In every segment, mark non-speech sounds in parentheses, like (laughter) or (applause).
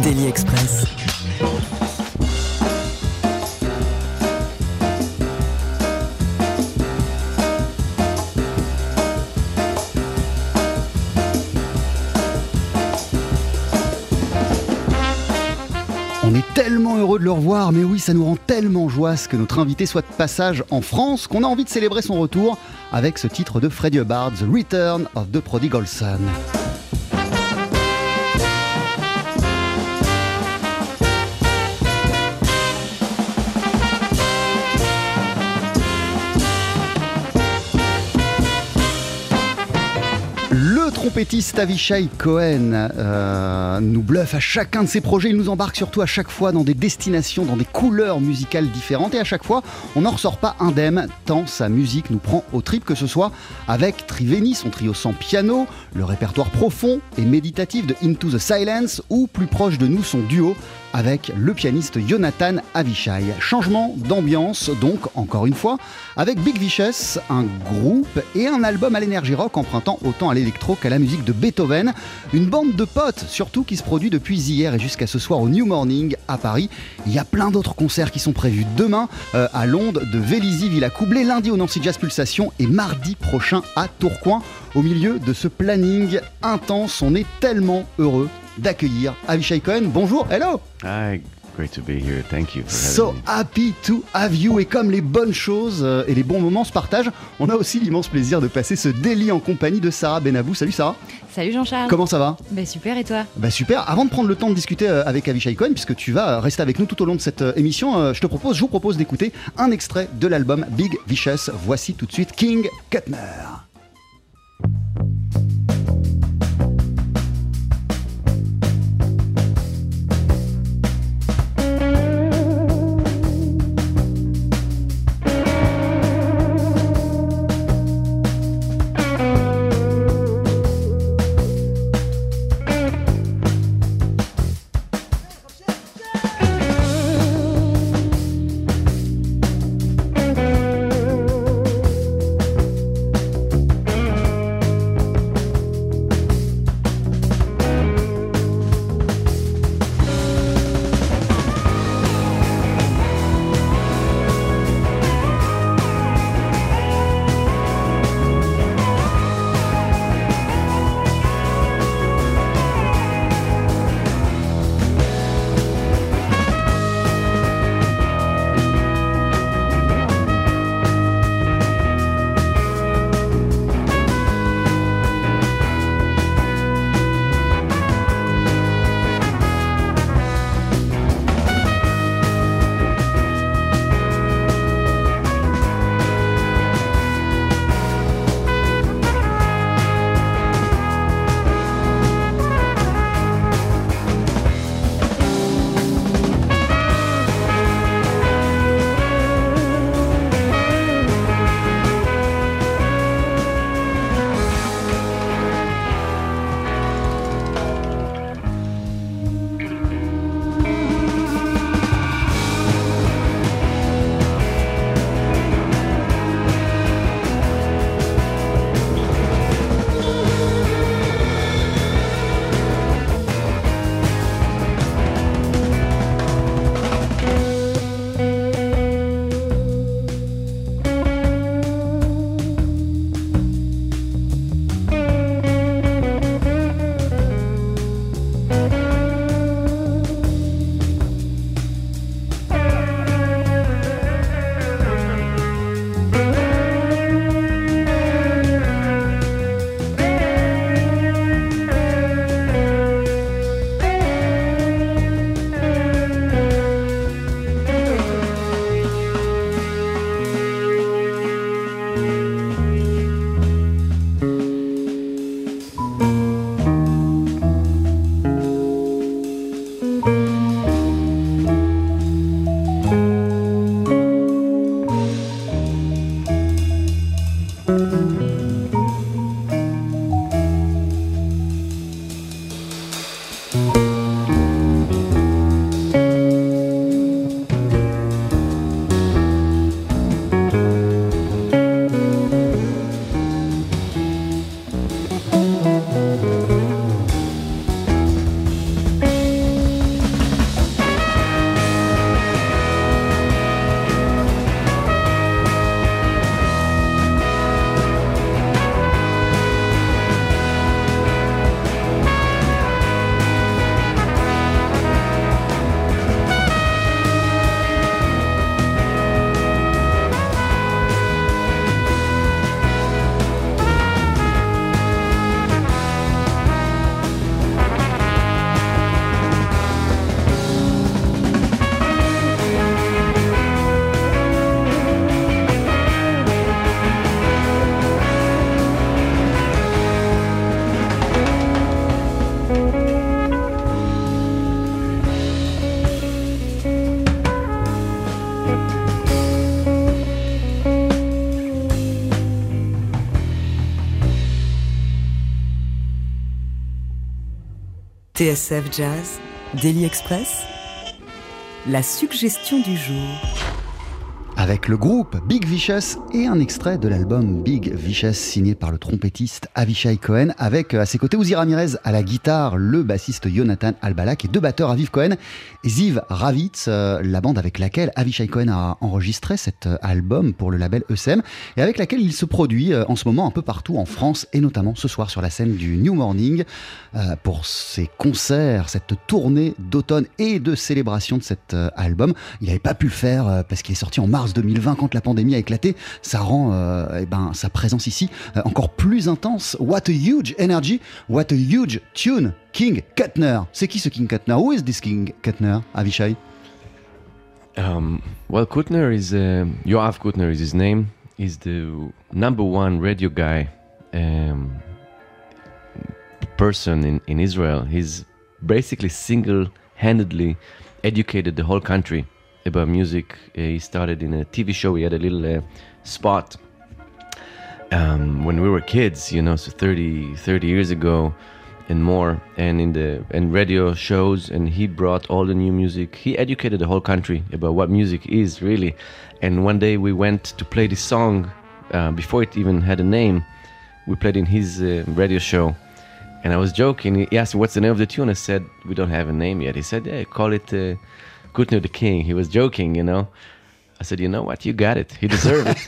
Daily Express. On est tellement heureux de le revoir, mais oui, ça nous rend tellement joie que notre invité soit de passage en France qu'on a envie de célébrer son retour avec ce titre de Freddie Hubbard, The Return of the Prodigal Son. Trompettiste Avishai Cohen euh, nous bluffe à chacun de ses projets. Il nous embarque surtout à chaque fois dans des destinations, dans des couleurs musicales différentes. Et à chaque fois, on n'en ressort pas indemne, tant sa musique nous prend au trip, que ce soit avec Triveni, son trio sans piano, le répertoire profond et méditatif de Into the Silence, ou plus proche de nous, son duo avec le pianiste Jonathan Avishai. Changement d'ambiance, donc, encore une fois, avec Big Vicious, un groupe et un album à l'énergie rock empruntant autant à l'électro qu'à la musique de Beethoven. Une bande de potes, surtout, qui se produit depuis hier et jusqu'à ce soir au New Morning à Paris. Il y a plein d'autres concerts qui sont prévus demain euh, à Londres, de Vélizy, Villa Coublé, lundi au Nancy Jazz Pulsation et mardi prochain à Tourcoing. Au milieu de ce planning intense, on est tellement heureux d'accueillir Avishai Cohen. Bonjour, hello Hi, great to be here. Thank you for So me. happy to have you et comme les bonnes choses euh, et les bons moments se partagent, on a aussi l'immense plaisir de passer ce délit en compagnie de Sarah Benabou. Salut Sarah, Salut Jean-Charles. comment ça va? Bah super et toi? Bah super, avant de prendre le temps de discuter euh, avec Avishai Cohen, puisque tu vas euh, rester avec nous tout au long de cette émission, je te propose, je vous propose d'écouter un extrait de l'album Big Vicious. Voici tout de suite King Kuttner. TSF Jazz, Daily Express, la suggestion du jour. Avec le groupe Big Vicious et un extrait de l'album Big Vicious signé par le trompettiste Avishai Cohen avec euh, à ses côtés Uzi Ramirez à la guitare, le bassiste Jonathan Albalak et deux batteurs Aviv Cohen et Ziv Ravitz, euh, la bande avec laquelle Avishai Cohen a enregistré cet euh, album pour le label ESM et avec laquelle il se produit en ce moment un peu partout en France et notamment ce soir sur la scène du New Morning pour ses concerts, cette tournée d'automne et de célébration de cet album. Il n'avait pas pu le faire parce qu'il est sorti en mars 2020 quand la pandémie a éclaté. Ça rend euh, eh ben, sa présence ici euh, encore plus intense. What a huge energy, what a huge tune. King Kuttner. C'est qui ce King Kuttner? Who is this King Kuttner, Avishai? Um, well, Kutner is uh, Yoav Kutner is his name. He's the number one radio guy um, person in Israel. He's basically single-handedly educated the whole country about music. Uh, he started in a TV show. He had a little uh, spot um, when we were kids, you know, so 30, 30 years ago and more, and in the and radio shows. And he brought all the new music. He educated the whole country about what music is really. And one day we went to play this song uh, before it even had a name. We played in his uh, radio show. And I was joking. He asked me, "What's the name of the tune?" I said, "We don't have a name yet." He said, "Yeah, call it uh, Kutner the King. He was joking, you know. I said, you know what, you got it. You deserve it.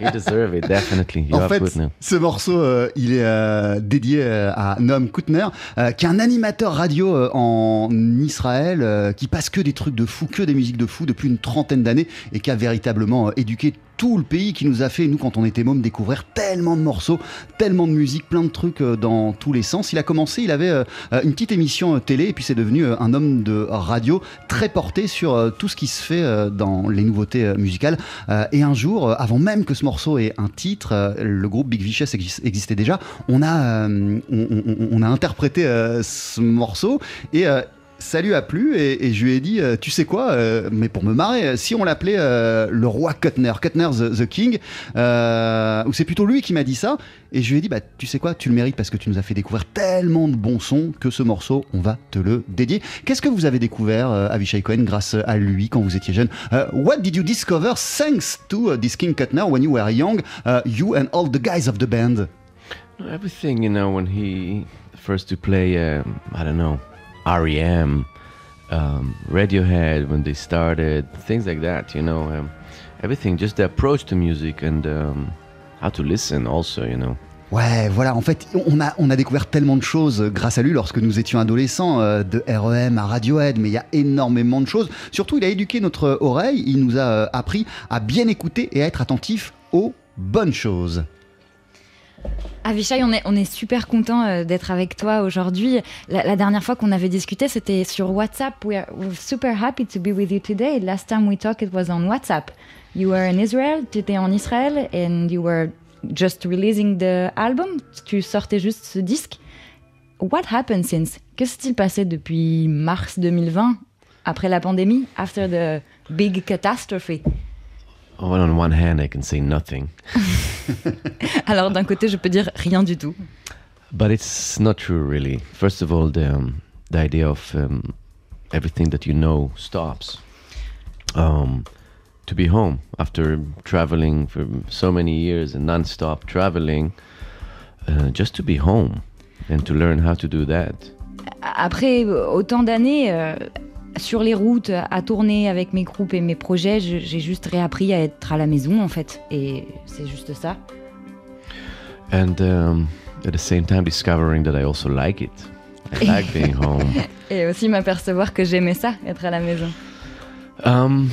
you deserve it, definitely. You en fait, Kutner. ce morceau, euh, il est euh, dédié euh, à Noam Kutner, euh, qui est un animateur radio en Israël, qui passe que des trucs de fou, que des musiques de fou depuis une trentaine d'années, et qui a véritablement éduqué tout le pays qui nous a fait, nous, quand on était mômes, découvrir tellement de morceaux, tellement de musique, plein de trucs dans tous les sens. Il a commencé, il avait une petite émission télé et puis c'est devenu un homme de radio très porté sur tout ce qui se fait dans les nouveautés musicales. Et un jour, avant même que ce morceau ait un titre, le groupe Big Vicious existait déjà, on a, on, on, on a interprété ce morceau et ça lui a plu et, je lui ai dit, euh, tu sais quoi, euh, mais pour me marrer, si on l'appelait euh, le roi Kuttner, Kuttner the, King, ou c'est plutôt lui qui m'a dit ça, et je lui ai dit, bah tu sais quoi, tu le mérites parce que tu nous as fait découvrir tellement de bons sons que ce morceau, on va te le dédier. Qu'est-ce que vous avez découvert, Avishai Cohen, grâce à lui quand vous étiez jeune? What did you discover thanks to this King Kuttner when you were young, you and all the guys of the band? Everything, you know, when he first to play, um, I don't know. REM, um, Radiohead when they started, things like that. You know, um, everything. Just the approach to music and um, how to listen, also. You know. Ouais, voilà, en fait, on a, on a découvert tellement de choses grâce à lui lorsque nous étions adolescents, euh, de REM à Radiohead, mais il y a énormément de choses. Surtout, il a éduqué notre oreille, il nous a euh, appris à bien écouter et à être attentif aux bonnes choses. Avishai, on est, super content euh, d'être avec toi aujourd'hui. La, la, dernière fois qu'on avait discuté, c'était sur WhatsApp. We are we're super happy to be with you today. Last time we talked, it was on WhatsApp. You were in Israel, tu étais en Israël, and you were just releasing the album. Tu sortais juste ce disque. What happened since? Que s'est-il passé depuis mars 2020, après la pandémie, after the big catastrophe? Well, on one hand, I can say nothing. (laughs) Alors d'un côté, je peux dire rien du tout. But it's not true, really. First of all, the um, the idea of um, everything that you know stops. Um, to be home after traveling for so many years and non-stop traveling, uh, just to be home and to learn how to do that. Après autant d'années euh, sur les routes, à tourner avec mes groupes et mes projets, je- j'ai juste réappris à être à la maison en fait. Et c'est juste ça. And um, at the same time, discovering that I also like it. I like being home. (laughs) Et aussi m'apercevoir que j'aimais ça, être à la maison. Um,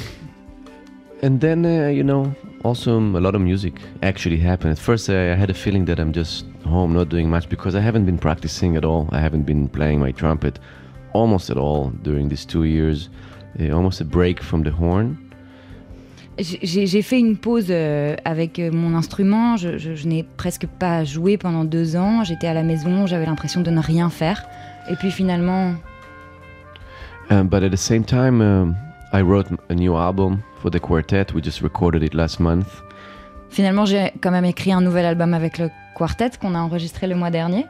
and then, uh, you know, also um, a lot of music actually happened. At first, I, I had a feeling that I'm just home, not doing much, because I haven't been practicing at all. I haven't been playing my trumpet almost at all during these two years. Almost a break from the horn. J'ai fait une pause euh, avec euh, mon instrument. Je, je- je n'ai presque pas joué pendant deux ans. J'étais à la maison, j'avais l'impression de ne rien faire. Et puis finalement, Um, but at the same time, um, I wrote a new album for the quartet. We just recorded it last month. finalement, j'ai quand même écrit un nouvel album avec le quartet qu'on a enregistré le mois dernier.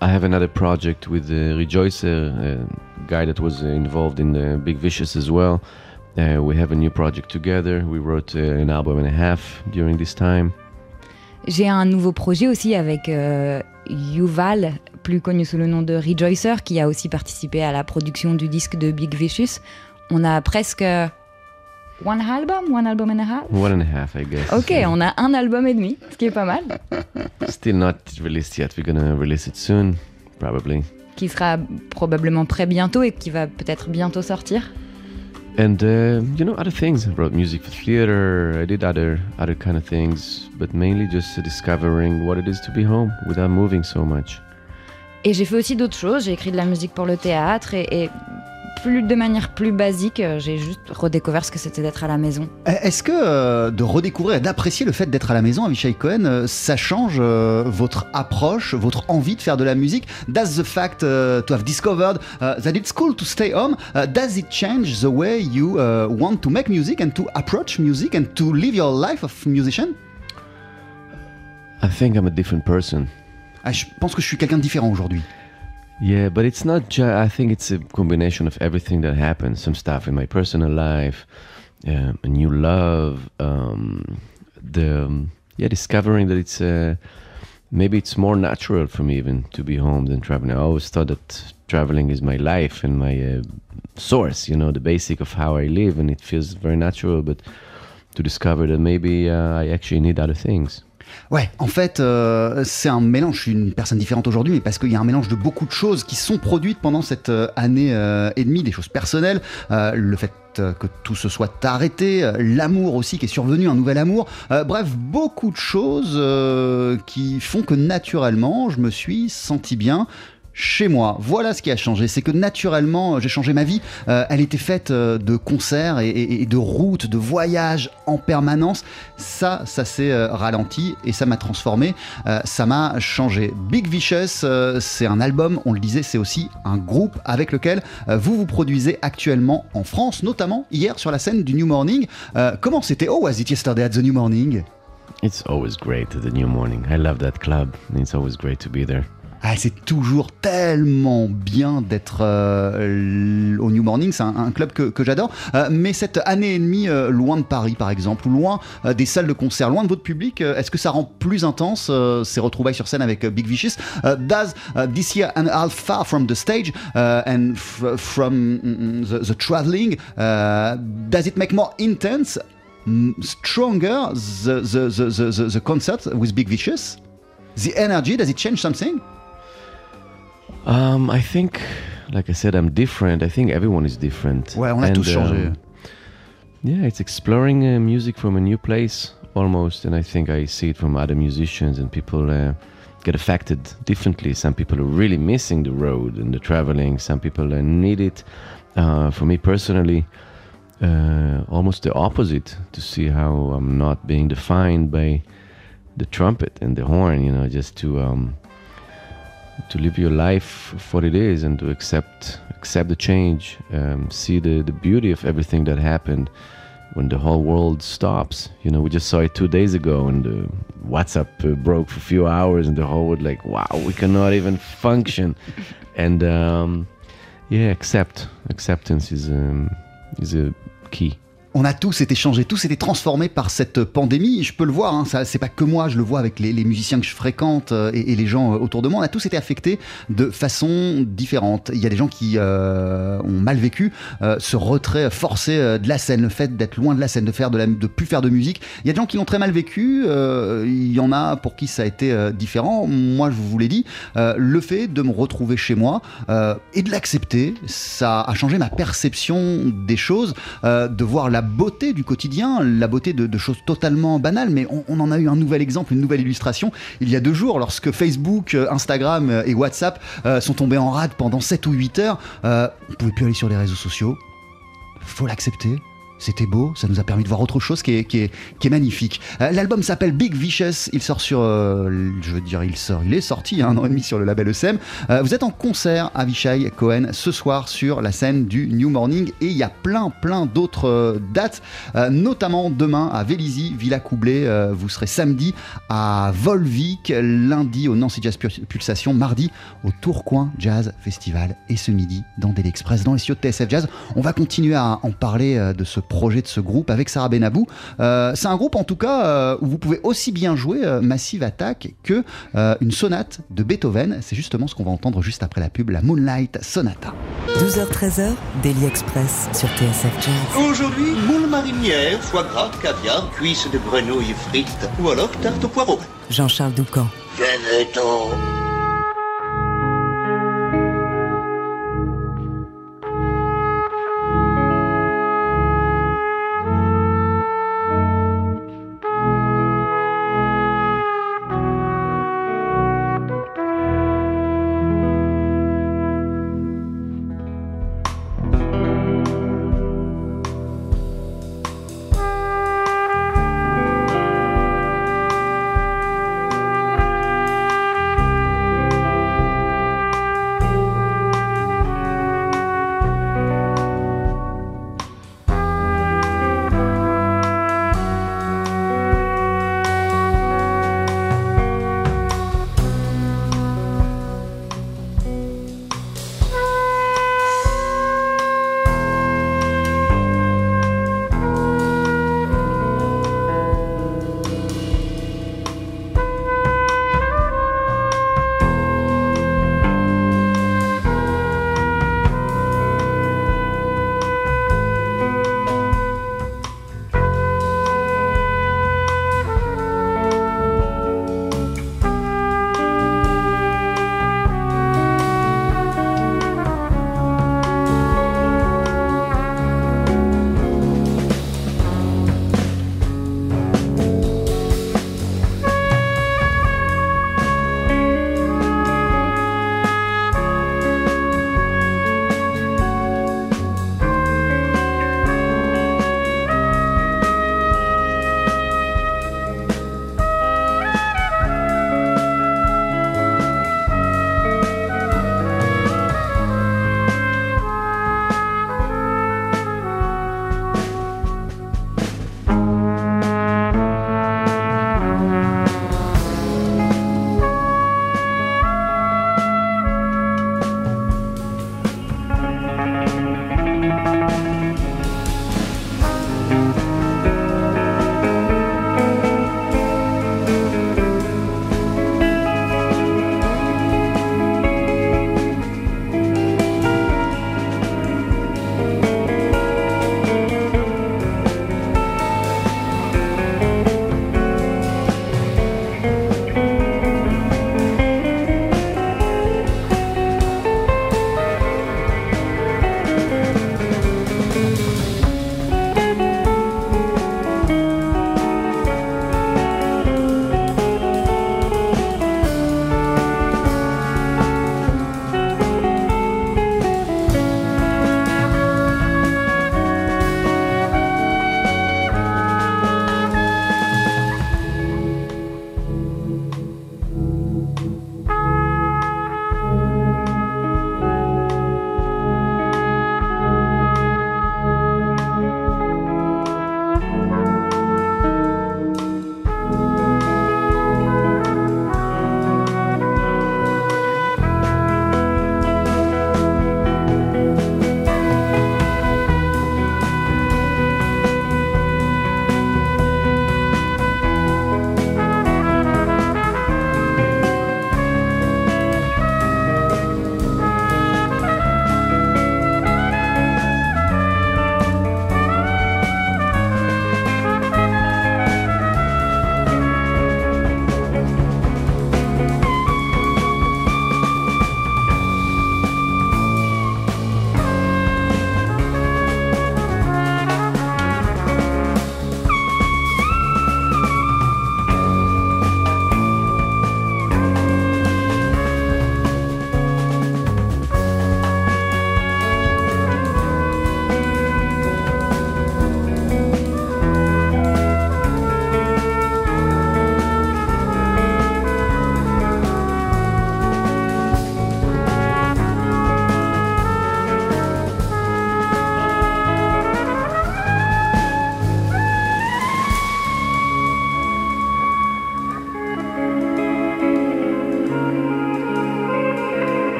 I have another project with uh, Rejoicer, a guy that was involved in the Big Vicious as well. Uh, we have a new project together. We wrote uh, an album and a half during this time. J'ai un nouveau projet aussi avec euh, Yuval, plus connu sous le nom de Rejoicer, qui a aussi participé à la production du disque de Big Vicious. On a presque one album, one album and a half? One and a half, I guess. Ok, on a un album et demi, ce qui est pas mal, Still not released yet. We're gonna release it soon, probably. qui sera probablement prêt bientôt et qui va peut-être bientôt sortir. And uh, you know other things. I wrote music for theater. I did other other kind of things, but mainly just discovering what it is to be home without moving so much. Et j'ai fait aussi d'autres choses. J'ai écrit de la musique pour le théâtre et, et plus de manière plus basique, euh, j'ai juste redécouvert ce que c'était d'être à la maison. Est-ce que euh, de redécouvrir et d'apprécier le fait d'être à la maison, Avishai Cohen, euh, ça change euh, votre approche, votre envie de faire de la musique? Does the fact uh, to have discovered uh, that it's cool to stay home, uh, does it change the way you uh, want to make music and to approach music and to live your life of musician? I think I'm a different person. Ah, Je pense que je suis quelqu'un de différent aujourd'hui. Yeah, but it's not just. I think it's a combination of everything that happened. Some stuff in my personal life, um, a new love, um, the um, yeah, discovering that it's uh, maybe it's more natural for me even to be home than traveling. I always thought that traveling is my life and my uh, source. You know, the basic of how I live, and it feels very natural. But to discover that maybe uh, I actually need other things. Ouais, en fait, euh, c'est un mélange. Je suis une personne différente aujourd'hui, mais parce qu'il y a un mélange de beaucoup de choses qui sont produites pendant cette euh, année euh, et demie, des choses personnelles, le fait que tout se soit arrêté, l'amour aussi qui est survenu, un nouvel amour. Bref, beaucoup de choses qui font que naturellement, je me suis senti bien chez moi. Voilà ce qui a changé. C'est que naturellement, j'ai changé ma vie. Euh, elle était faite euh, de concerts et, de routes, de voyages en permanence. Ça, ça s'est euh, ralenti et ça m'a transformé. Euh, ça m'a changé. Big Vicious, euh, c'est un album, on le disait, c'est aussi un groupe avec lequel euh, vous vous produisez actuellement en France, notamment hier sur la scène du New Morning. Euh, comment c'était Oh, was it yesterday at the New Morning? It's always great at the new morning. I love that club. It's always great to be there. Ah, c'est toujours tellement bien d'être euh, au New Morning, c'est un, club que, j'adore. Euh, mais cette année et demie euh, loin de Paris, par exemple, loin des salles de concert, loin de votre public, est-ce que ça rend plus intense ces retrouvailles sur scène avec Big Vicious? Does this year and half far from the stage and from mm, the, the traveling, does it make more intense, mm, stronger the, the, the, the, the, concert with Big Vicious? The energy, does it change something? Um, I think, like I said, I'm different. I think everyone is different. Ouais, on a And, tous changé. um, yeah, it's exploring uh, music from a new place almost, and I think I see it from other musicians and people uh, get affected differently. Some people are really missing the road and the traveling. Some people uh, need it. Uh, for me personally, uh, almost the opposite. To see how I'm not being defined by the trumpet and the horn. You know, just to um, to live your life for it is and to accept accept the change um, see the, the beauty of everything that happened when the whole world stops you know we just saw it two days ago and the whatsapp uh, broke for a few hours and the whole world like wow we cannot even function (laughs) and um, Yeah, accept. Acceptance is um, is a key. On a tous été changés, tous été transformés par cette pandémie. Je peux le voir, hein, ça, c'est pas que moi, je le vois avec les, les musiciens que je fréquente euh, et, et les gens euh, autour de moi. On a tous été affectés de façon différente. Il y a des gens qui euh, ont mal vécu euh, ce retrait forcé de la scène, le fait d'être loin de la scène, de faire de, la, de plus faire de musique. Il y a des gens qui l'ont très mal vécu. il y en a pour qui ça a été différent. Moi, je vous l'ai dit, le fait de me retrouver chez moi et de l'accepter, ça a changé ma perception des choses, de voir la beauté du quotidien, la beauté de, choses totalement banales. Mais on, en a eu un nouvel exemple, une nouvelle illustration il y a deux jours, lorsque Facebook, euh, Instagram euh, et WhatsApp euh, sont tombés en rade pendant 7 ou 8 heures. Euh, on pouvait plus aller sur les réseaux sociaux. Faut l'accepter. C'était beau, ça nous a permis de voir autre chose qui est, qui est, qui est magnifique. Euh, L'album s'appelle Big Vicious, il sort sur, euh, je veux dire, il sort, il est sorti un an et demi sur le label ESM. Euh, vous êtes en concert à Vichai Cohen ce soir sur la scène du New Morning et il y a plein, plein d'autres dates, notamment demain à Vélizy, Villa Coublé. Vous serez samedi à Volvic, lundi au Nancy Jazz Pul- Pulsation, mardi au Tourcoing Jazz Festival et ce midi dans Daily Express, dans les studios de TSF Jazz. On va continuer à en parler de ce projet, de ce groupe avec Sarah Benabou. Euh, c'est un groupe en tout cas euh, où vous pouvez aussi bien jouer euh, Massive Attack que euh, une sonate de Beethoven. C'est justement ce qu'on va entendre juste après la pub, la Moonlight Sonata. 12h-13h, Daily Express sur TSF Jazz. Aujourd'hui, moule marinière, foie gras, caviar, cuisses de grenouille frites ou alors tarte au poireau. Jean-Charles Doucan. Venez-t'en.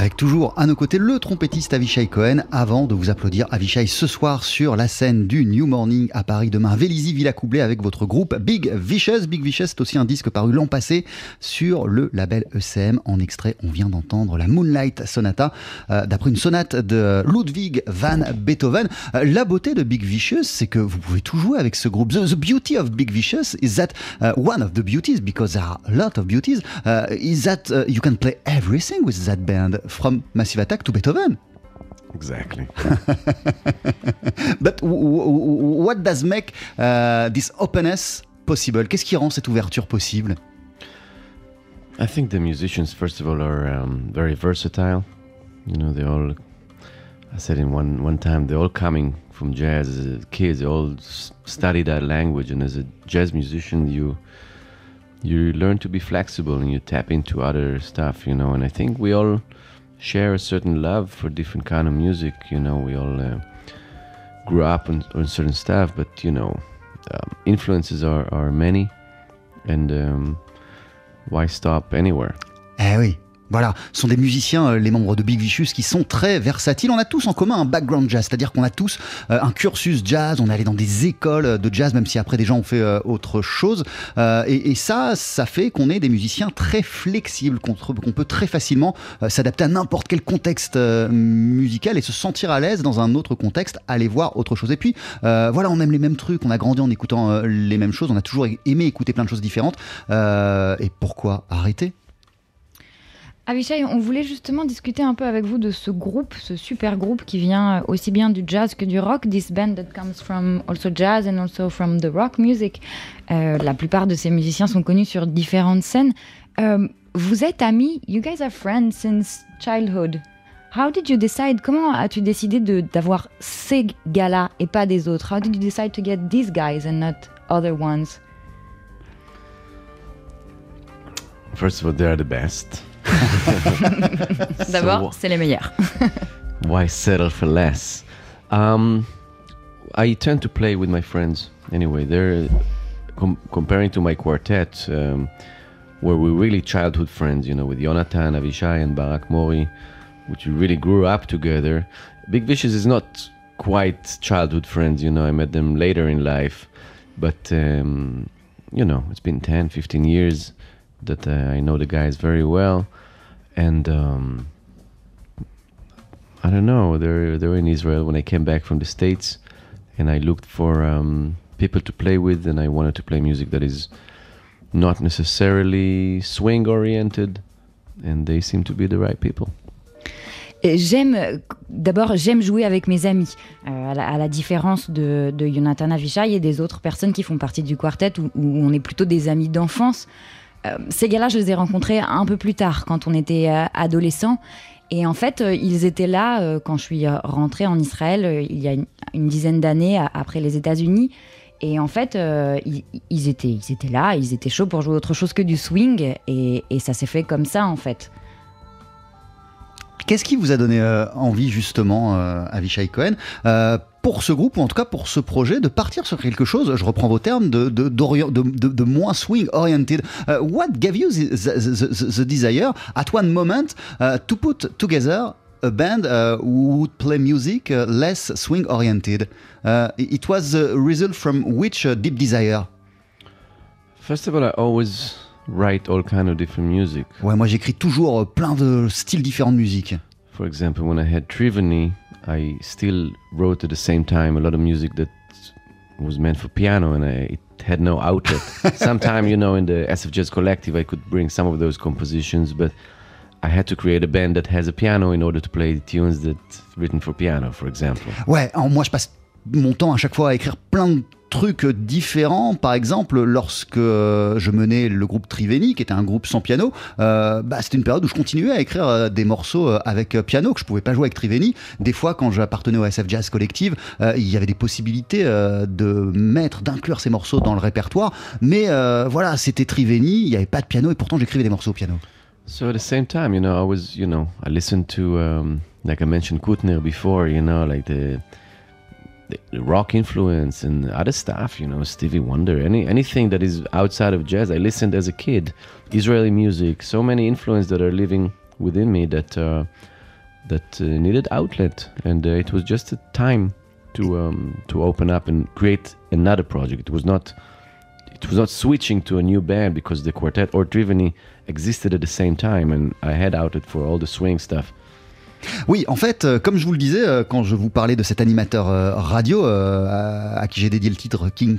Avec toujours à nos côtés le trompettiste Avishai Cohen. Avant de vous applaudir, Avishai, ce soir sur la scène du New Morning à Paris. Demain, Vélizy Villa Coublé avec votre groupe Big Vicious. Big Vicious, c'est aussi un disque paru l'an passé sur le label ECM. En extrait, on vient d'entendre la Moonlight Sonata, euh, d'après une sonate de Ludwig van Beethoven. Euh, la beauté de Big Vicious, c'est que vous pouvez tout jouer avec ce groupe. The, beauty of Big Vicious is that uh, one of the beauties, because there are a lot of beauties, uh, is that uh, you can play everything with that band. From Massive Attack to Beethoven. Exactly. (laughs) But what does make uh, this openness possible Qu'est-ce qui rend cette ouverture possible I think the musicians, first of all, are um, very versatile. You know, they all. I said in one one time, they're all coming from jazz as kids. They all study that language, and as a jazz musician, you you learn to be flexible and you tap into other stuff. You know, and I think we all share a certain love for different kind of music. You know, we all uh, grew up on, on, certain stuff, but you know, um, influences are, are many, and um, why stop anywhere? Eh oui. Voilà, ce sont des musiciens, euh, les membres de Big Vicious, qui sont très versatiles. On a tous en commun un background jazz, c'est-à-dire qu'on a tous euh, un cursus jazz, on est allé dans des écoles de jazz, même si après des gens ont fait euh, autre chose. et, ça, ça fait qu'on est des musiciens très flexibles, qu'on peut très facilement s'adapter à n'importe quel contexte musical et se sentir à l'aise dans un autre contexte, aller voir autre chose. Et puis, voilà, on aime les mêmes trucs, on a grandi en écoutant les mêmes choses, on a toujours aimé écouter plein de choses différentes. et pourquoi arrêter? Avishai, on voulait justement discuter un peu avec vous de ce groupe, ce super groupe qui vient aussi bien du jazz que du rock. This band that comes from also jazz and also from the rock music. Euh, la plupart de ces musiciens sont connus sur différentes scènes. Euh, vous êtes amis, you guys are friends since childhood. How did you decide, comment as-tu décidé d'avoir ces gars-là et pas des autres? How did you decide to get these guys and not other ones? First of all, they are the best. (laughs) D'abord, c'est les meilleurs. (laughs) why settle for less? Um, I tend to play with my friends anyway. They're com comparing to my quartet, um, where we're really childhood friends, you know, with Jonathan, Avishai, and Barak Mori, which we really grew up together. Big Vicious is not quite childhood friends, you know, I met them later in life, but, um, you know, it's been 10, 15 years that uh, I know the guys very well, and um, I don't know. They're they're in Israel when I came back from the states, and I looked for um, people to play with, and I wanted to play music that is not necessarily swing oriented, and they seem to be the right people. J'aime, d'abord, j'aime jouer avec mes amis, euh, à, la, différence de, de Jonathan Avishai et des autres personnes qui font partie du quartet où, où on est plutôt des amis d'enfance. Euh, ces gars-là, je les ai rencontrés un peu plus tard, quand on était euh, adolescents. Et en fait, euh, ils étaient là quand je suis rentrée en Israël il y a une, dizaine d'années après les États-Unis. Et en fait, ils, étaient, ils étaient là, ils étaient chauds pour jouer autre chose que du swing. Et, ça s'est fait comme ça, en fait. Qu'est-ce qui vous a donné envie, justement, Avishai Cohen? Pour ce groupe, ou en tout cas pour ce projet, de partir sur quelque chose, je reprends vos termes, de, de, de, de moins swing-oriented. Uh, what gave you the, the, the, desire? At one moment uh, to put together a band uh, who would play music uh, less swing-oriented? Uh, it was the result from which uh, deep desire? First of all, I always write all kind of different music. Ouais, moi j'écris toujours plein de styles différents de musique. For example, when I had Triveni, I still wrote at the same time a lot of music that was meant for piano and I, it had no outlet. (laughs) Sometime, you know, in the SF Jazz Collective, I could bring some of those compositions, but I had to create a band that has a piano in order to play the tunes that written for piano, for example. Ouais, moi je passe mon temps à chaque fois à écrire plein de trucs différents. Par exemple, lorsque euh, je menais le groupe Triveni, qui était un groupe sans piano, euh, bah, c'était une période où je continuais à écrire euh, des morceaux avec piano que je pouvais pas jouer avec Triveni. Des fois, quand j'appartenais au SF Jazz Collective, il y avait des possibilités de mettre, d'inclure ces morceaux dans le répertoire. Mais voilà, c'était Triveni, il n'y avait pas de piano et pourtant j'écrivais des morceaux au piano. So at the same time, you know, I was, you know, I listened to, um, like I mentioned, before, you know, like the rock influence and other stuff, you know, Stevie Wonder, any anything that is outside of jazz. I listened as a kid, Israeli music, so many influence that are living within me that uh, that uh, needed outlet, and uh, it was just a time to um, to open up and create another project. It was not it was not switching to a new band because the quartet or Triveni existed at the same time, and I had outed for all the swing stuff. Oui, en fait, euh, comme je vous le disais euh, quand je vous parlais de cet animateur euh, radio à, qui j'ai dédié le titre King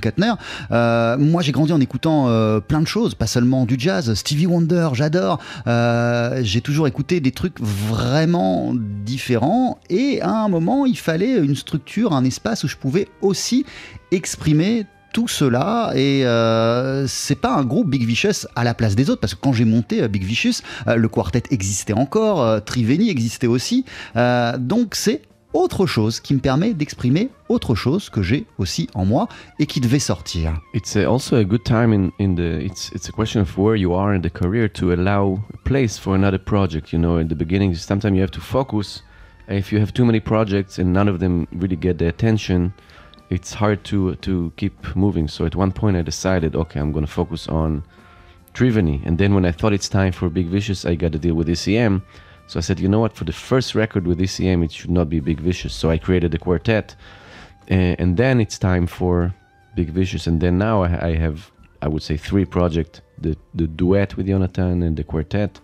euh, moi j'ai grandi en écoutant plein de choses, pas seulement du jazz, Stevie Wonder, j'adore. J'ai toujours écouté des trucs vraiment différents et à un moment il fallait une structure, un espace où je pouvais aussi exprimer tout cela et euh, c'est pas un groupe Big Vicious à la place des autres parce que quand j'ai monté euh, Big Vicious euh, le quartet existait encore euh, Triveni existait aussi Euh, donc c'est autre chose qui me permet d'exprimer autre chose que j'ai aussi en moi et qui devait sortir It's uh, also a good time in, in the. It's it's a question of where you are in the career to allow a place for another project. You know, in the beginning, sometimes you have to focus. If you have too many projects and none of them really get the attention, it's hard to to keep moving. So at one point, I decided, okay, I'm going to focus on Triveni. And then when I thought it's time for Big Vicious, I got to deal with ECM. So I said, you know what? For the first record with ECM, it should not be Big Vicious. So I created the quartet, and, and then it's time for Big Vicious. And then now I, I have, I would say, three projects: the the duet with Jonathan and the quartet,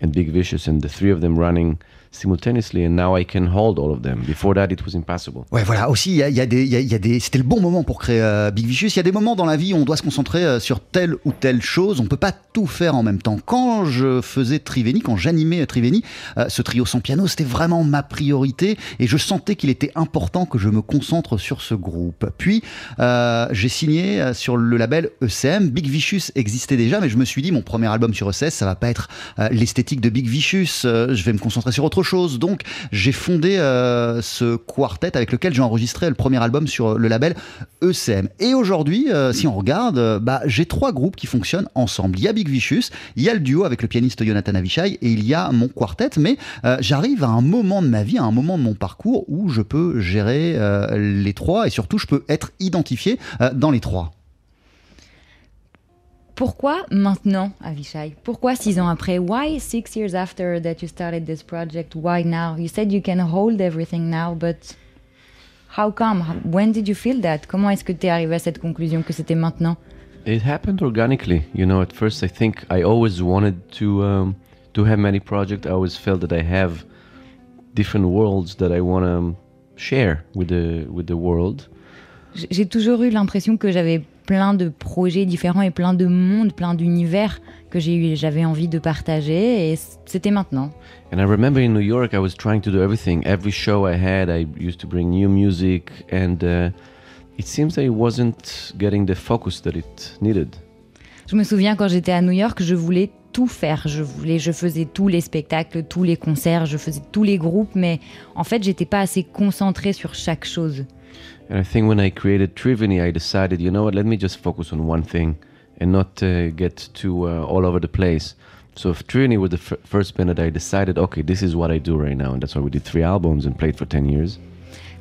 and Big Vicious, and the three of them running simultaneously. And now I can hold all of them. Before that, it was impossible. Ouais, voilà. Aussi, y a, des, y des, c'était le bon moment pour créer euh, Big Vicious. Il y a des moments dans la vie où on doit se concentrer euh, sur telle ou telle chose. On peut pas tout faire en même temps. Quand je faisais Triveni, quand j'animais Triveni, euh, ce trio sans piano, c'était vraiment ma priorité et je sentais qu'il était important que je me concentre sur ce groupe. Puis, j'ai signé sur le label ECM. Big Vicious existait déjà, mais je me suis dit, mon premier album sur ECS, ça va pas être l'esthétique de Big Vicious. Je vais me concentrer sur autre chose. Donc, j'ai fondé euh, ce quartet avec lequel j'ai enregistré le premier album sur le label ECM. Et aujourd'hui, euh, si on regarde, euh, bah, j'ai trois groupes qui fonctionnent ensemble. Il y a Big Vicious, il y a le duo avec le pianiste Jonathan Avishai et il y a mon quartet. Mais euh, j'arrive à un moment de ma vie, à un moment de mon parcours où je peux gérer euh, les trois et surtout je peux être identifié euh, dans les trois. Pourquoi maintenant, Avishai? Pourquoi six ans après? Why six years after that you started this project? Why now? You said you can hold everything now, but how come? When did you feel that? Comment est-ce que tu es arrivé à cette conclusion que c'était maintenant? It happened organically. You know, at first I think I always wanted to um, to have many projects. I always felt that I have different worlds that I want to share with the with the world. J'ai toujours eu l'impression que j'avais plein de projets différents et plein de mondes, plein d'univers que j'avais envie de partager et c'était maintenant. And I remember in New York, I was trying to do everything. Every show I had, I used to bring new music, and uh, it seems that it wasn't getting the focus that it needed. Je me souviens quand j'étais à New York, je voulais tout faire. Je voulais, je faisais tous les spectacles, tous les concerts, je faisais tous les groupes, mais en fait, j'étais pas assez concentrée sur chaque chose. And I think when I created Triveni, I decided, you know what, let me just focus on one thing and not uh, get too uh, all over the place. So if Triveni was the first band that I decided, okay, this is what I do right now, and that's why we did three albums and played for 10 years.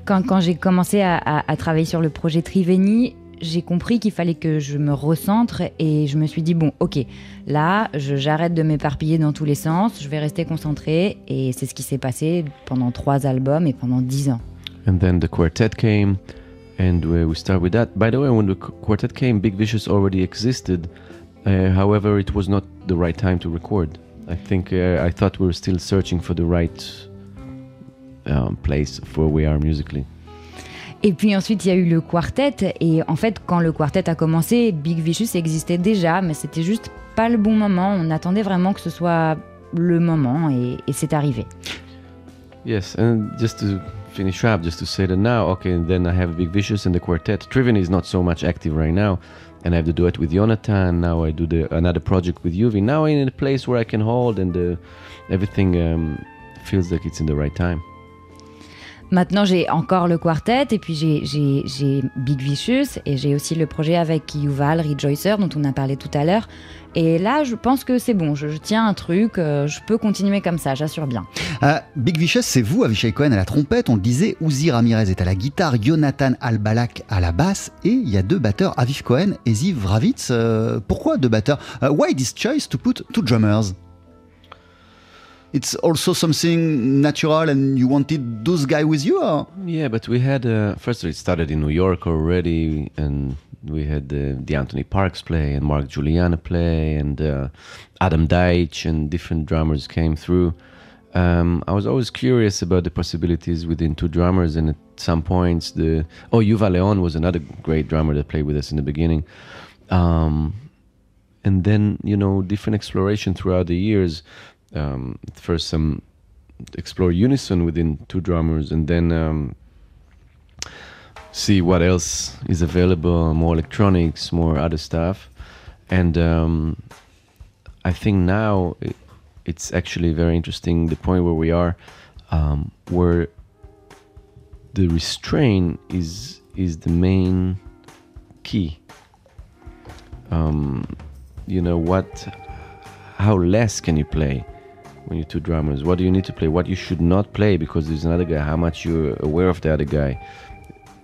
Quand, quand j'ai commencé à, à- à travailler sur le projet Triveni, j'ai compris qu'il fallait que je me recentre et je me suis dit, bon, ok, là, j'arrête de m'éparpiller dans tous les sens, je vais rester concentrée et c'est ce qui s'est passé pendant trois albums et pendant dix ans. And then the quartet came, and we, we start with that. By the way, when the qu- quartet came, Big Vicious already existed. Uh, however, it was not the right time to record. I think uh, I thought we were still searching for the right um, place for where we are musically. Et puis ensuite, il y a eu le quartet. Et en fait, quand le quartet a commencé, Big Vicious existait déjà, mais c'était juste pas le bon moment. On attendait vraiment que ce soit le moment et, et c'est arrivé. Yes, and just to finish up, just to say that now, okay, then I have Big Vicious and the quartet. Triveni is not so much active right now, and I have to do it with Jonathan. Now I do the another project with Yuvi. Now I'm in a place where I can hold, and uh, everything um, feels like it's in the right time. Maintenant, j'ai encore le quartet, et puis j'ai Big Vicious, et j'ai aussi le projet avec Yuval Rejoicer, dont on a parlé tout à l'heure. Et là, je pense que c'est bon, je, je tiens un truc, euh, je peux continuer comme ça, j'assure bien. Euh, Big Vicious, c'est vous, Avishai Cohen, à la trompette. On le disait, Uzi Ramirez est à la guitare, Jonathan Albalak à la basse, et il y a deux batteurs, Aviv Cohen et Ziv Ravitz. Euh, pourquoi deux batteurs? Euh, Why this choice to put two drummers? It's also something natural and you wanted those guys with you? Or? Yeah, but we had uh, first it started in New York already, and we had uh, the Anthony Parks play and Mark Juliana play, and uh, Adam Deitch and different drummers came through. Um, I was always curious about the possibilities within two drummers, and at some points, the oh Yuval Leon was another great drummer that played with us in the beginning, um, and then you know different exploration throughout the years. Um, first, some explore unison within two drummers, and then um, see what else is available, more electronics, more other stuff. And um, I think now it, it's actually very interesting the point where we are, um, where the restraint is is the main key. Um, you know what? How less can you play when you're two drummers? What do you need to play? What you should not play because there's another guy. How much you're aware of the other guy.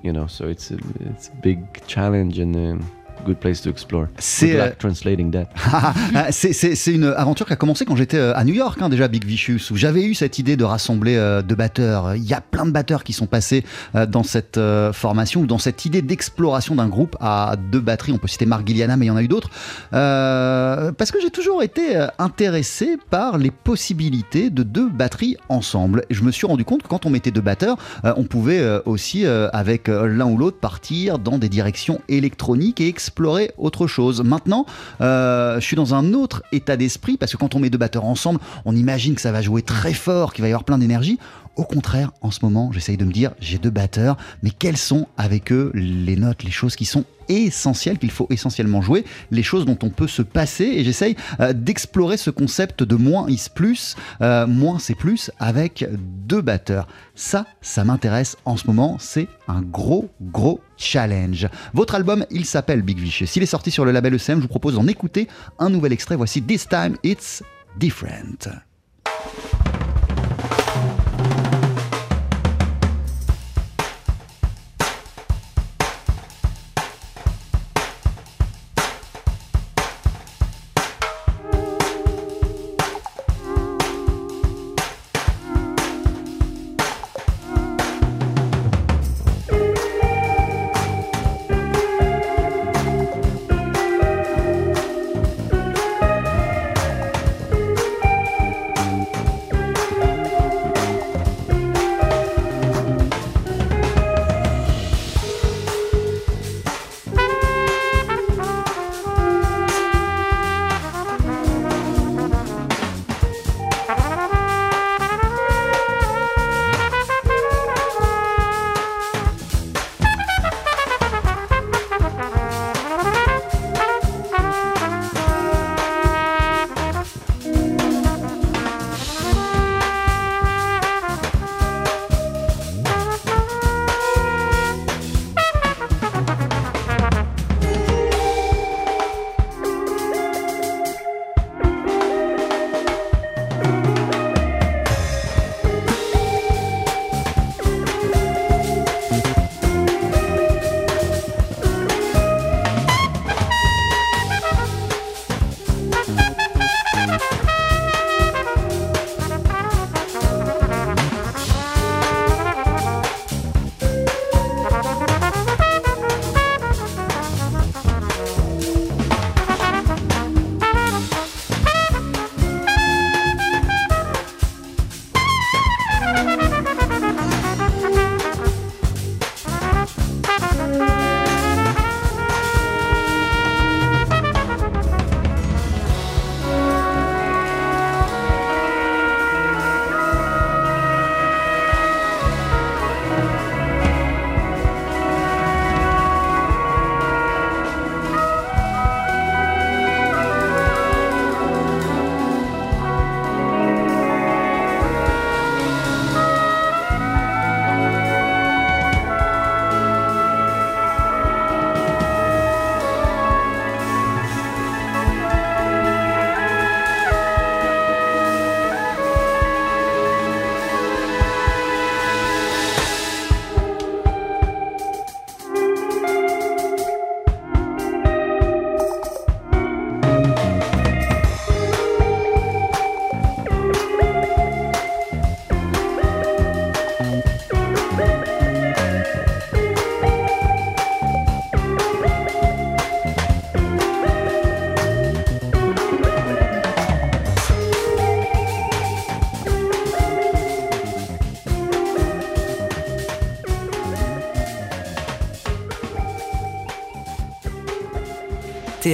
You know, so it's a it's a big challenge and a good place to explore. C'est, euh, translating that. (laughs) Ah, c'est- une aventure qui a commencé quand j'étais euh, à New York, hein, déjà Big Vicious, où j'avais eu cette idée de rassembler euh, deux batteurs. Il y a plein de batteurs qui sont passés euh, dans cette formation ou dans cette idée d'exploration d'un groupe à deux batteries. On peut citer Mark Gilliana, mais il y en a eu d'autres. Parce que j'ai toujours été intéressé par les possibilités de deux batteries ensemble. Et je me suis rendu compte que quand on mettait deux batteurs, on pouvait aussi, avec l'un ou l'autre, partir dans des directions électroniques et explorer autre chose. Maintenant, euh, je suis dans un autre état d'esprit parce que quand on met deux batteurs ensemble, on imagine que ça va jouer très fort, qu'il va y avoir plein d'énergie. Au contraire, en ce moment, j'essaye de me dire, j'ai deux batteurs, mais quelles sont avec eux les notes, les choses qui sont essentielles, qu'il faut essentiellement jouer, les choses dont on peut se passer, et j'essaye euh, d'explorer ce concept de moins is plus, euh, moins c'est plus, avec deux batteurs. Ça, ça m'intéresse en ce moment, c'est un gros, gros challenge. Votre album, il s'appelle Big Vicious. S'il est sorti sur le label ECM, je vous propose d'en écouter un nouvel extrait. Voici This Time It's Different.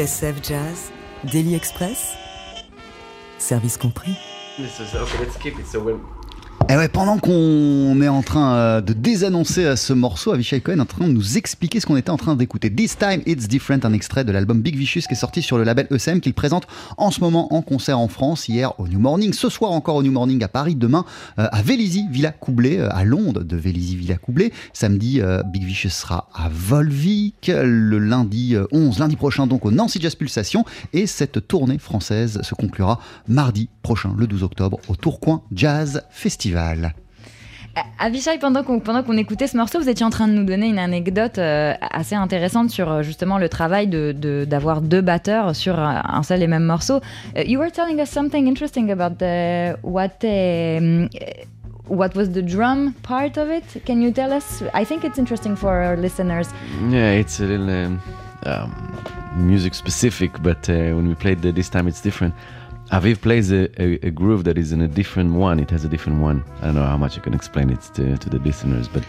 TSF Jazz, Daily Express, service compris. This is, okay, let's keep it. So when Et ouais, pendant qu'on est en train euh, de désannoncer euh, ce morceau, Avishai Cohen est en train de nous expliquer ce qu'on était en train d'écouter. This Time It's Different, un extrait de l'album Big Vicious qui est sorti sur le label ECM qu'il présente en ce moment en concert en France, hier au New Morning, ce soir encore au New Morning à Paris, demain euh, à Vélizy, Villa Coublé, à Londres de Vélizy, Villa Coublé. Samedi, Big Vicious sera à Volvic, le lundi euh, 11, lundi prochain donc au Nancy Jazz Pulsation et cette tournée française se conclura mardi prochain, le 12 octobre, au Tourcoing Jazz Festival. Avishai, pendant qu'on pendant qu'on écoutait ce morceau, vous étiez en train de nous donner une anecdote euh, assez intéressante sur euh, justement le travail de de- d'avoir deux batteurs sur un seul et même morceau. Uh, you were telling us something interesting about the what um, what was the drum part of it. Can you tell us? I think it's interesting for our listeners. Yeah, it's a little um, um, music specific, but uh, when we played the, this time, it's different. Aviv plays a, a, a groove that is in a different one. It has a different one. I don't know how much I can explain it to, to the listeners, but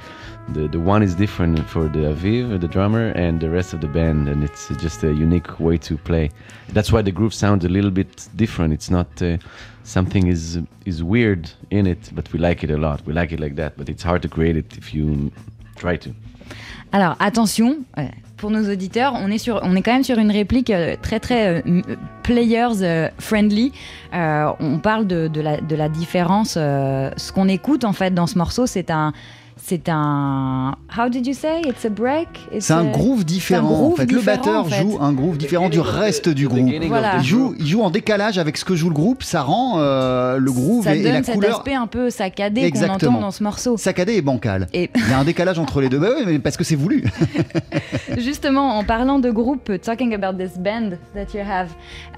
the, the one is different for the Aviv, the drummer, and the rest of the band, and it's just a unique way to play. That's why the groove sounds a little bit different. It's not uh, something is is weird in it, but we like it a lot. We like it like that, but it's hard to create it if you try to. Alors attention, euh, pour nos auditeurs, on est, sur, on est quand même sur une réplique euh, très très euh, players euh, friendly. On parle de, la, de différence. ce qu'on écoute en fait dans ce morceau, c'est un, c'est un. How did you say? It's a break? It's C'est un a- groove différent. groove en fait. Le batteur en fait. joue un groove différent du reste du groupe. Voilà. Il joue, il joue en décalage avec ce que joue le groupe. Ça rend euh, le groove Ça et, et donne la cet couleur aspect un peu saccadé qu'on entend dans ce morceau. saccadé et bancal. Et Il y a un décalage entre les deux. Bah oui, mais parce que c'est voulu. (laughs) Justement, en parlant de groupe, talking about this band that you have,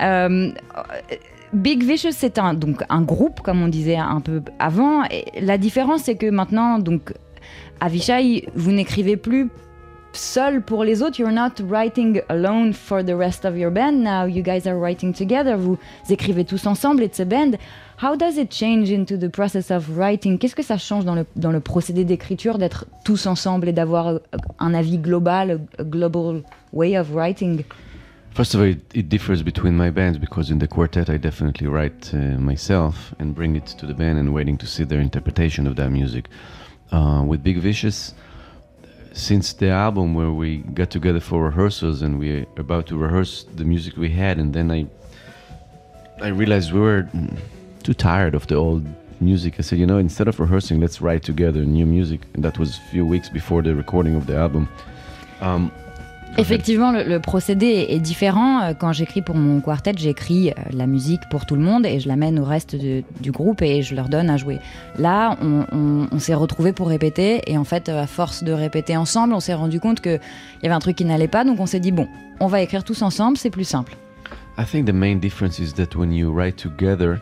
euh, Big Vicious, c'est un, donc un groupe, comme on disait un peu avant. Et la différence, c'est que maintenant, donc, Avishai, vous n'écrivez plus seul pour les autres. You're not writing alone for the rest of your band. Now you guys are writing together. Vous écrivez tous ensemble. It's a band. How does it change into the process of writing? Qu'est-ce que ça change dans le, dans le procédé d'écriture d'être tous ensemble et d'avoir euh, un avis global, a, global way of writing? First of all, it, it differs between my bands because in the quartet I definitely write uh, myself and bring it to the band and waiting to see their interpretation of that music. Uh, with Big Vicious, since the album where we got together for rehearsals and we were about to rehearse the music we had, and then I, I realized we were too tired of the old music. I said, you know, instead of rehearsing, let's write together new music. And that was a few weeks before the recording of the album. Um, Effectivement, le, le procédé est, différent. Euh, Quand j'écris pour mon quartet, j'écris euh, la musique pour tout le monde et je l'amène au reste de- du groupe et je leur donne à jouer. Là, on, on- on s'est retrouvés pour répéter et en fait, euh, à force de répéter ensemble, on s'est rendu compte qu'il y avait un truc qui n'allait pas. Donc on s'est dit, bon, on va écrire tous ensemble, c'est plus simple. I think the main difference is that when you write together,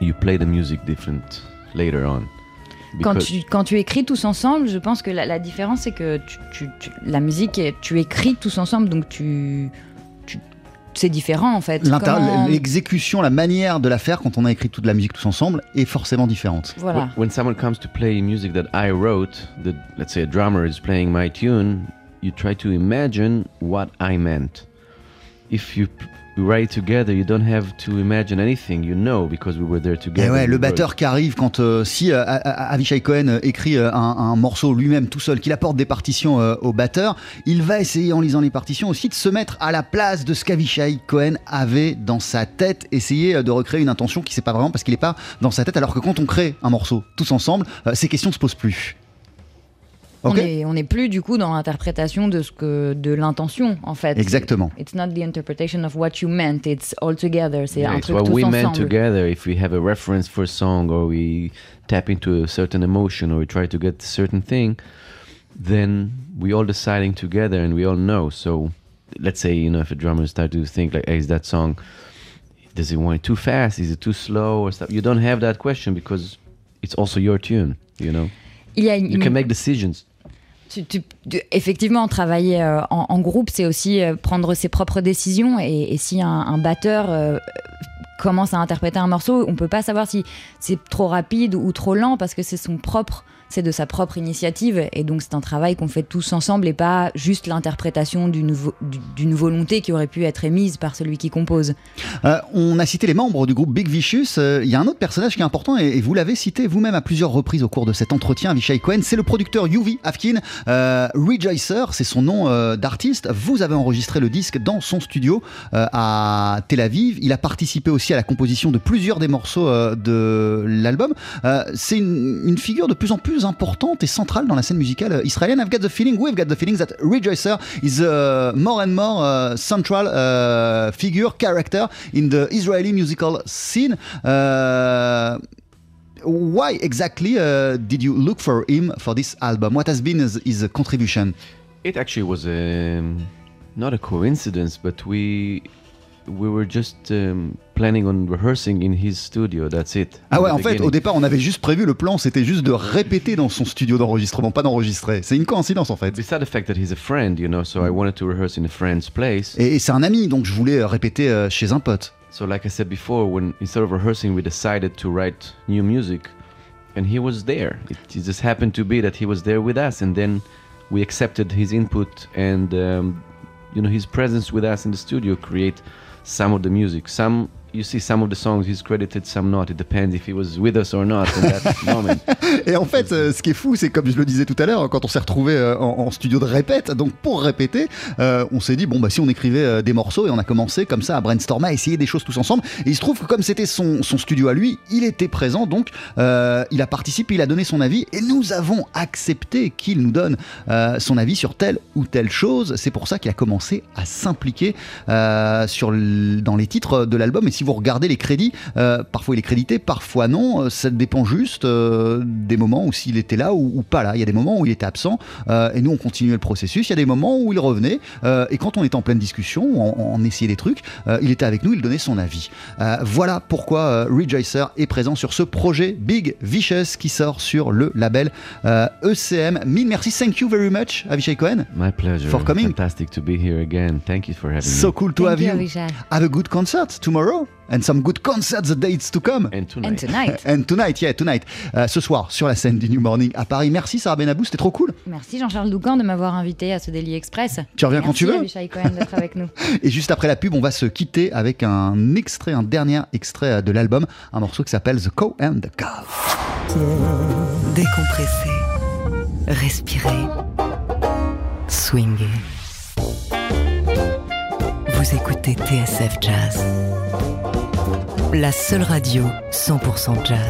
you play the music different later on. Quand tu, quand tu écris tous ensemble, je pense que la, la différence, c'est que tu, tu- tu- la musique, tu écris tous ensemble, donc tu, tu- c'est différent en fait. Comment- L'exécution, la manière de la faire quand on a écrit toute la musique tous ensemble est forcément différente. Voilà. Wh- When someone comes to play music that I wrote, that let's say a drummer is playing my tune, you try to imagine what I meant. If you p- write together, you don't have to imagine anything. You know because we were there Et together. Ouais, we le batteur qui arrive quand euh, si euh, Avishai Cohen euh, écrit euh, un, un morceau lui-même tout seul, qu'il apporte des partitions euh, au batteur, il va essayer en lisant les partitions aussi de se mettre à la place de ce qu'Avishai Cohen avait dans sa tête, essayer de recréer une intention qui sait pas vraiment parce qu'il n'est pas dans sa tête. Alors que quand on crée un morceau tous ensemble, ces questions ne se posent plus. On Ok est, on est plus du coup dans l'interprétation de ce que de l'intention en fait. Exactement. It's not the interpretation of what you meant. It's all together. C'est Yeah, un truc what tous we meant ensemble. together. If we have a reference for a song or we tap into a certain emotion or we try to get a certain thing, then we all deciding together and we all know. So let's say, you know, if a drummer start to think like, hey, is that song, does it want it too fast? Is it too slow or stuff? You don't have that question because it's also your tune, you know? Il y a une, You can make decisions. Effectivement, travailler euh, en, groupe, c'est aussi euh, prendre ses propres décisions. Et, si un, un batteur euh, commence à interpréter un morceau, on peut pas savoir si c'est trop rapide ou trop lent parce que c'est son propre c'est de sa propre initiative et donc c'est un travail qu'on fait tous ensemble et pas juste l'interprétation d'une vo- volonté qui aurait pu être émise par celui qui compose. Euh, on a cité les membres du groupe Big Vicious. Euh, Il y a un autre personnage qui est important et, vous l'avez cité vous-même à plusieurs reprises au cours de cet entretien, Avishai Cohen. C'est le producteur Yuvi Afkin. Euh, Rejoicer, c'est son nom d'artiste. Vous avez enregistré le disque dans son studio à Tel Aviv. Il a participé aussi à la composition de plusieurs des morceaux de l'album. C'est une figure de plus en plus importante et centrale dans la scène musicale euh, israélienne. I've got the feeling, we've got the feeling that Rejoicer is uh, more and more uh, central uh, figure, character in the Israeli musical scene. Uh, why exactly uh, did you look for him for this album? What has been his, contribution? It actually was um, not a coincidence, but we we were just um, planning on rehearsing in his studio. That's it. Ah in ouais, the en fait, au beginning. départ, on avait juste prévu le plan, c'était juste de répéter dans son studio d'enregistrement, pas d'enregistrer. C'est une coïncidence en fait. Beside the fact that he's a friend, you know, so I wanted to rehearse in a friend's place. Et, et c'est un ami, donc je voulais euh, répéter euh, chez un pote. So, like I said before, when instead of rehearsing, we decided to write new music, and he was there. It, it just happened to be that he was there with us, and then we accepted his input and um, you know his presence with us in the studio create some of the music. Some you see some of the songs he's credited, some not. It depends if he was with us or not in that (laughs) moment. Et en fait, euh, ce qui est fou, c'est comme je le disais tout à l'heure, quand on s'est retrouvé euh, en, en studio de répète, donc pour répéter, euh, on s'est dit bon bah si on écrivait des morceaux et on a commencé comme ça à brainstormer, à essayer des choses tous ensemble. Et il se trouve que comme c'était son, son studio à lui, il était présent, donc il a participé, il a donné son avis et nous avons accepté qu'il nous donne son avis sur telle ou telle chose. C'est pour ça qu'il a commencé à s'impliquer sur dans les titres de l'album. Et si vous regardez les crédits, euh, parfois il est crédité, parfois non. Euh, Ça dépend juste euh, des moments où s'il était là ou, ou pas là. Il y a des moments où il était absent euh, et nous on continuait le processus. Il y a des moments où il revenait euh, et quand on était en pleine discussion, on, on essayait des trucs, euh, il était avec nous, il donnait son avis. Euh, voilà pourquoi euh, Rejoicer est présent sur ce projet Big Vicious qui sort sur le label euh, ECM. Mille merci, thank you very much, Avishai Cohen. My pleasure. For coming. Fantastic to be here again. Thank you for having So me. cool to Thank have you. Have a good concert tomorrow and some good concerts the dates to come. And tonight. And tonight. (laughs) And tonight, yeah, tonight. Euh, ce soir, sur la scène du New Morning à Paris. Merci Sarah Benabou, c'était trop cool. Merci Jean-Charles Doucan de m'avoir invité à ce Daily Express. Tu reviens quand Merci tu veux. Avishai Cohen d'être avec nous. (laughs) Et juste après la pub, on va se quitter avec un extrait, un dernier extrait de l'album, un morceau qui s'appelle The Cow and the Cow. Décompresser. Respirer. Swinguer. Vous écoutez TSF Jazz. La seule radio 100% jazz.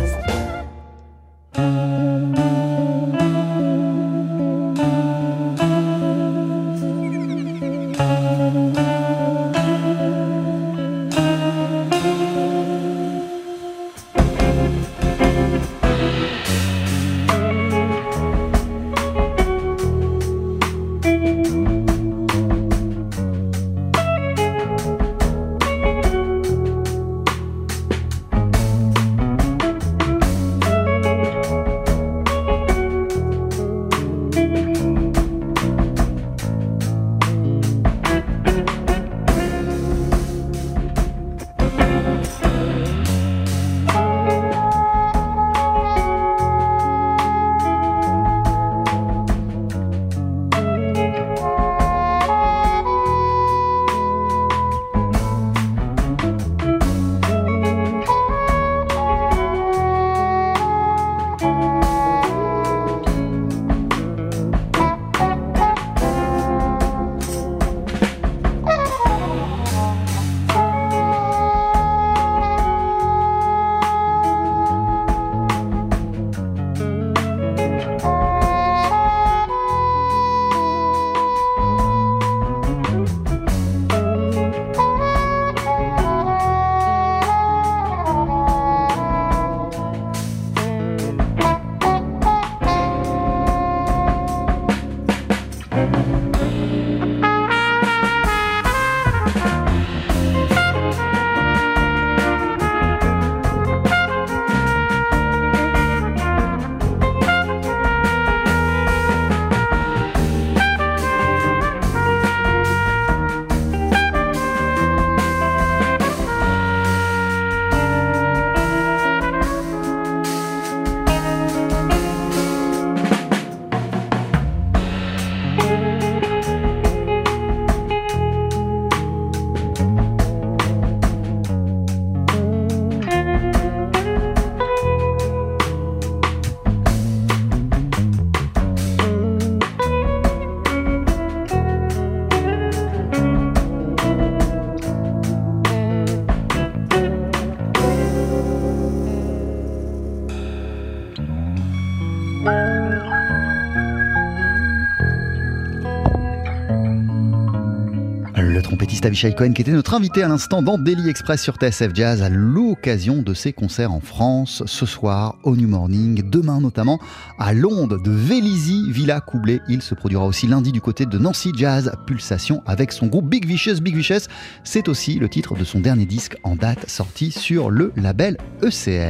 Avishai Cohen qui était notre invité à l'instant dans Daily Express sur TSF Jazz à l'occasion de ses concerts en France ce soir au New Morning, demain notamment à Londres de Vélizy, Villa Coublé. Il se produira aussi lundi du côté de Nancy Jazz Pulsation avec son groupe Big Vicious. Big Vicious, c'est aussi le titre de son dernier disque en date sorti sur le label ECM.